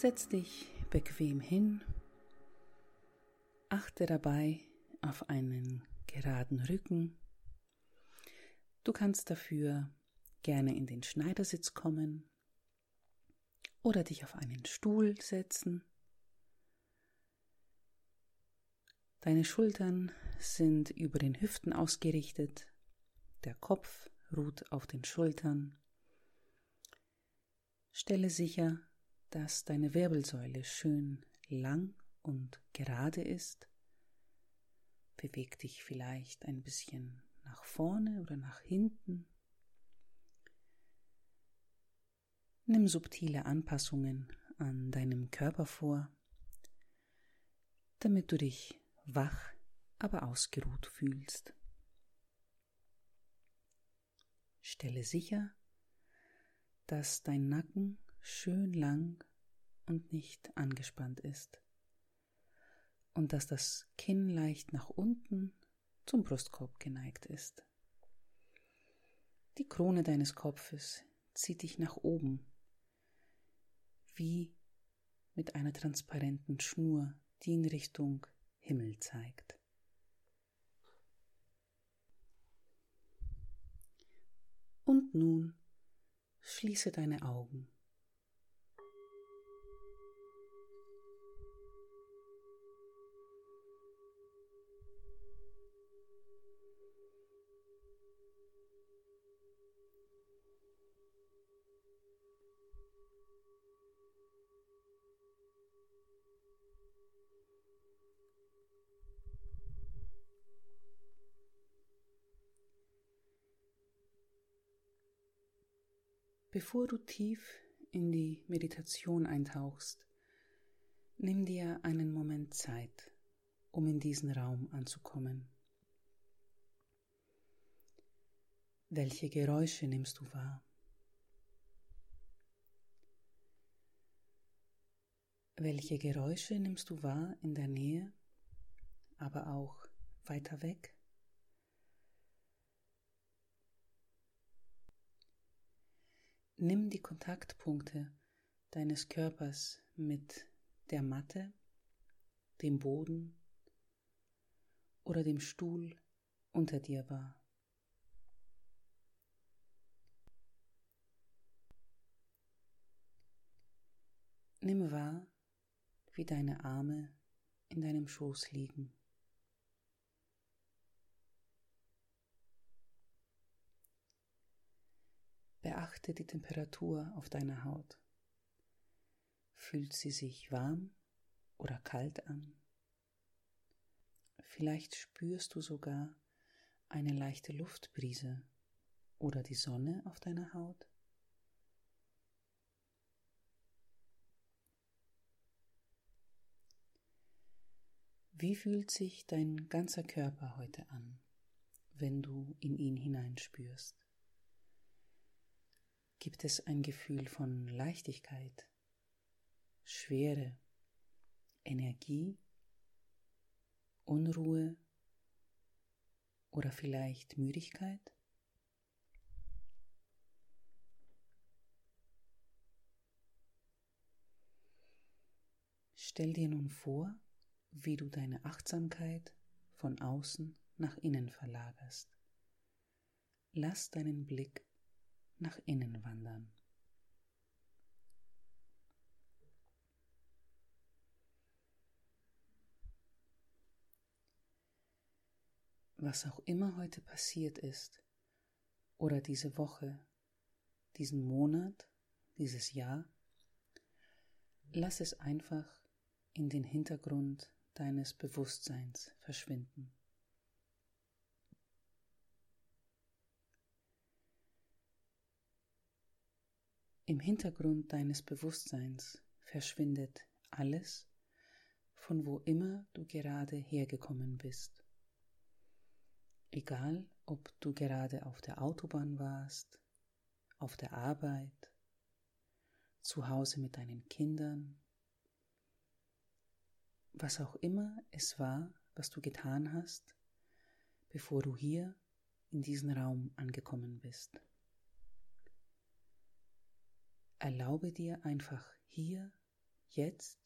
Setz dich bequem hin. Achte dabei auf einen geraden Rücken. Du kannst dafür gerne in den Schneidersitz kommen oder dich auf einen Stuhl setzen. Deine Schultern sind über den Hüften ausgerichtet, der Kopf ruht auf den Schultern. Stelle sicher, dass deine Wirbelsäule schön lang und gerade ist. Beweg dich vielleicht ein bisschen nach vorne oder nach hinten. Nimm subtile Anpassungen an deinem Körper vor, damit du dich wach, aber ausgeruht fühlst. Stelle sicher, dass dein Nacken schön lang und nicht angespannt ist und dass das Kinn leicht nach unten zum Brustkorb geneigt ist. Die Krone deines Kopfes zieht dich nach oben wie mit einer transparenten Schnur, die in Richtung Himmel zeigt. Und nun schließe deine Augen. Bevor du tief in die Meditation eintauchst, nimm dir einen Moment Zeit, um in diesen Raum anzukommen. Welche Geräusche nimmst du wahr? Welche Geräusche nimmst du wahr in der Nähe, aber auch weiter weg? Nimm die Kontaktpunkte deines Körpers mit der Matte, dem Boden oder dem Stuhl unter dir wahr. Nimm wahr, wie deine Arme in deinem Schoß liegen. Beachte die Temperatur auf deiner Haut. Fühlt sie sich warm oder kalt an? Vielleicht spürst du sogar eine leichte Luftbrise oder die Sonne auf deiner Haut. Wie fühlt sich dein ganzer Körper heute an, wenn du in ihn hineinspürst? gibt es ein Gefühl von Leichtigkeit, Schwere, Energie, Unruhe oder vielleicht Müdigkeit? Stell dir nun vor, wie du deine Achtsamkeit von außen nach innen verlagerst. Lass deinen Blick nach innen wandern. Was auch immer heute passiert ist oder diese Woche, diesen Monat, dieses Jahr, lass es einfach in den Hintergrund deines Bewusstseins verschwinden. Im Hintergrund deines Bewusstseins verschwindet alles, von wo immer du gerade hergekommen bist. Egal, ob du gerade auf der Autobahn warst, auf der Arbeit, zu Hause mit deinen Kindern, was auch immer es war, was du getan hast, bevor du hier in diesen Raum angekommen bist. Erlaube dir einfach hier jetzt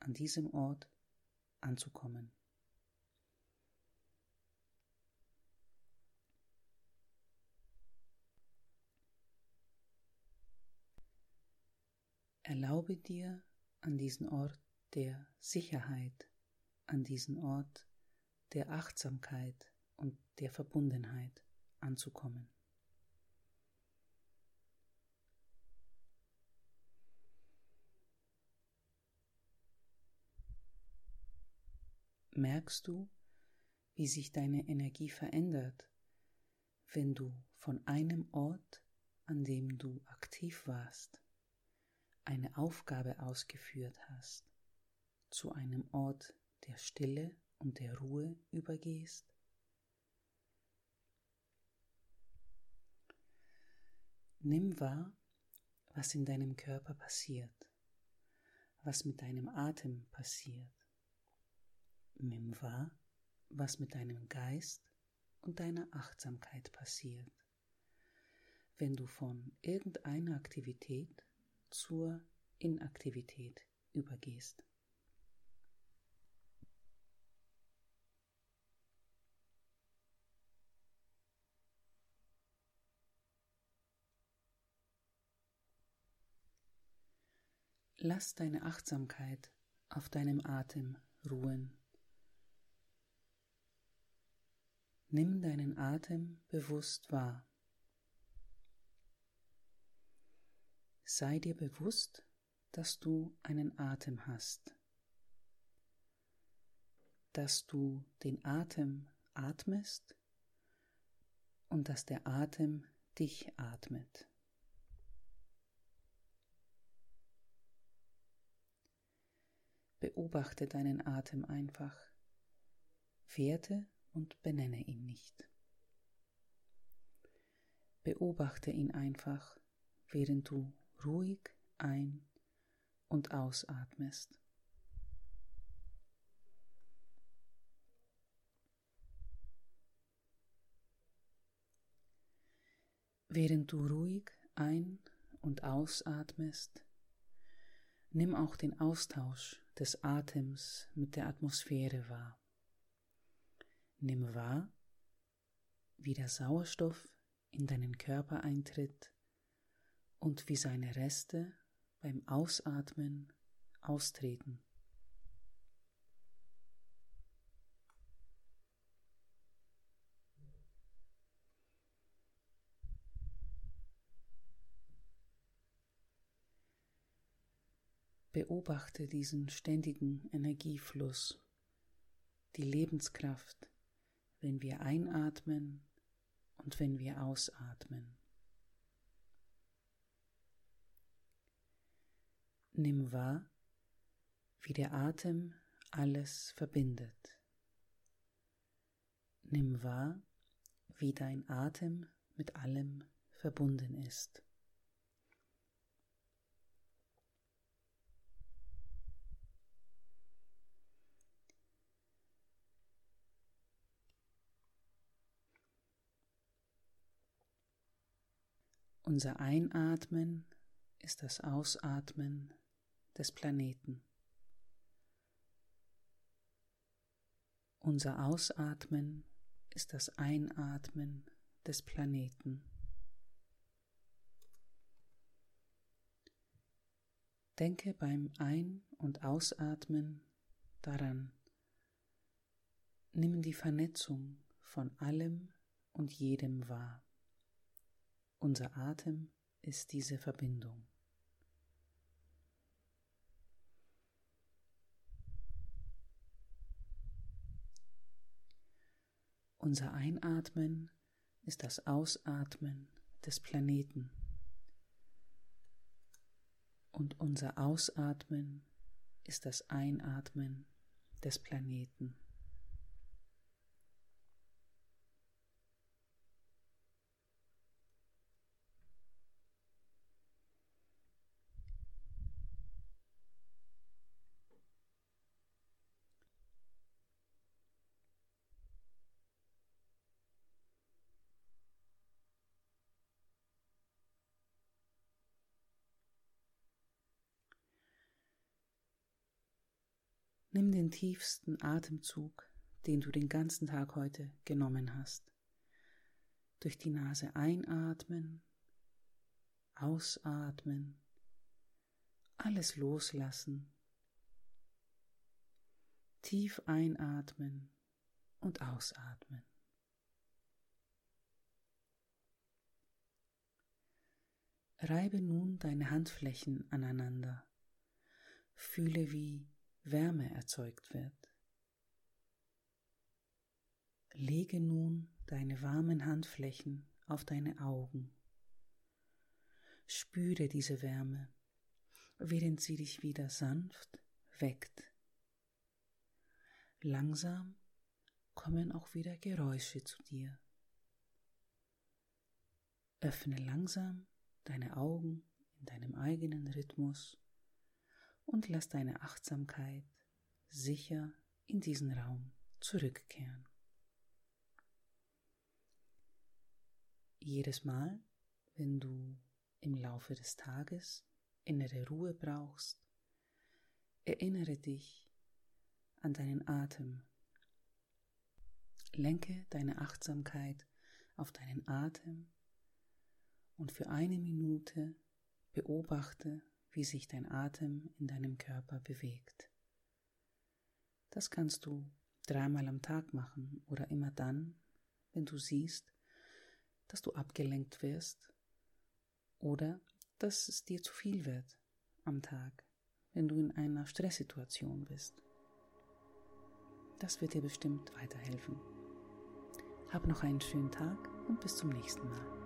an diesem Ort anzukommen. Erlaube dir an diesen Ort der Sicherheit, an diesen Ort der Achtsamkeit und der Verbundenheit anzukommen. Merkst du, wie sich deine Energie verändert, wenn du von einem Ort, an dem du aktiv warst, eine Aufgabe ausgeführt hast, zu einem Ort der Stille und der Ruhe übergehst? Nimm wahr, was in deinem Körper passiert, was mit deinem Atem passiert. Nimm wahr, was mit deinem Geist und deiner Achtsamkeit passiert, wenn du von irgendeiner Aktivität zur Inaktivität übergehst. Lass deine Achtsamkeit auf deinem Atem ruhen. Nimm deinen Atem bewusst wahr. Sei dir bewusst, dass du einen Atem hast, dass du den Atem atmest und dass der Atem dich atmet. Beobachte deinen Atem einfach, werte und benenne ihn nicht. Beobachte ihn einfach, während du ruhig ein- und ausatmest. Während du ruhig ein- und ausatmest, nimm auch den Austausch des Atems mit der Atmosphäre wahr. Nimm wahr, wie der Sauerstoff in deinen Körper eintritt und wie seine Reste beim Ausatmen austreten. Beobachte diesen ständigen Energiefluss, die Lebenskraft, wenn wir einatmen und wenn wir ausatmen. Nimm wahr, wie der Atem alles verbindet. Nimm wahr, wie dein Atem mit allem verbunden ist. Unser Einatmen ist das Ausatmen des Planeten. Unser Ausatmen ist das Einatmen des Planeten. Denke beim Ein- und Ausatmen daran. Nimm die Vernetzung von allem und jedem wahr. Unser Atem ist diese Verbindung. Unser Einatmen ist das Ausatmen des Planeten und unser Ausatmen ist das Einatmen des Planeten. Nimm den tiefsten Atemzug, den du den ganzen Tag heute genommen hast. Durch die Nase einatmen, ausatmen, alles loslassen. Tief einatmen und ausatmen. Reibe nun deine Handflächen aneinander. Fühle, wie Wärme erzeugt wird. Lege nun deine warmen Handflächen auf deine Augen. Spüre diese Wärme, während sie dich wieder sanft weckt. Langsam kommen auch wieder Geräusche zu dir. Öffne langsam deine Augen in deinem eigenen Rhythmus und lass deine Achtsamkeit sicher in diesen Raum zurückkehren. Jedes Mal, wenn du im Laufe des Tages innere Ruhe brauchst, erinnere dich an deinen Atem. Lenke deine Achtsamkeit auf deinen Atem und für eine Minute beobachte, wie sich dein Atem in deinem Körper bewegt. Das kannst du dreimal am Tag machen oder immer dann, wenn du siehst, dass du abgelenkt wirst oder dass es dir zu viel wird am Tag, wenn du in einer Stresssituation bist. Das wird dir bestimmt weiterhelfen. Hab noch einen schönen Tag und bis zum nächsten Mal.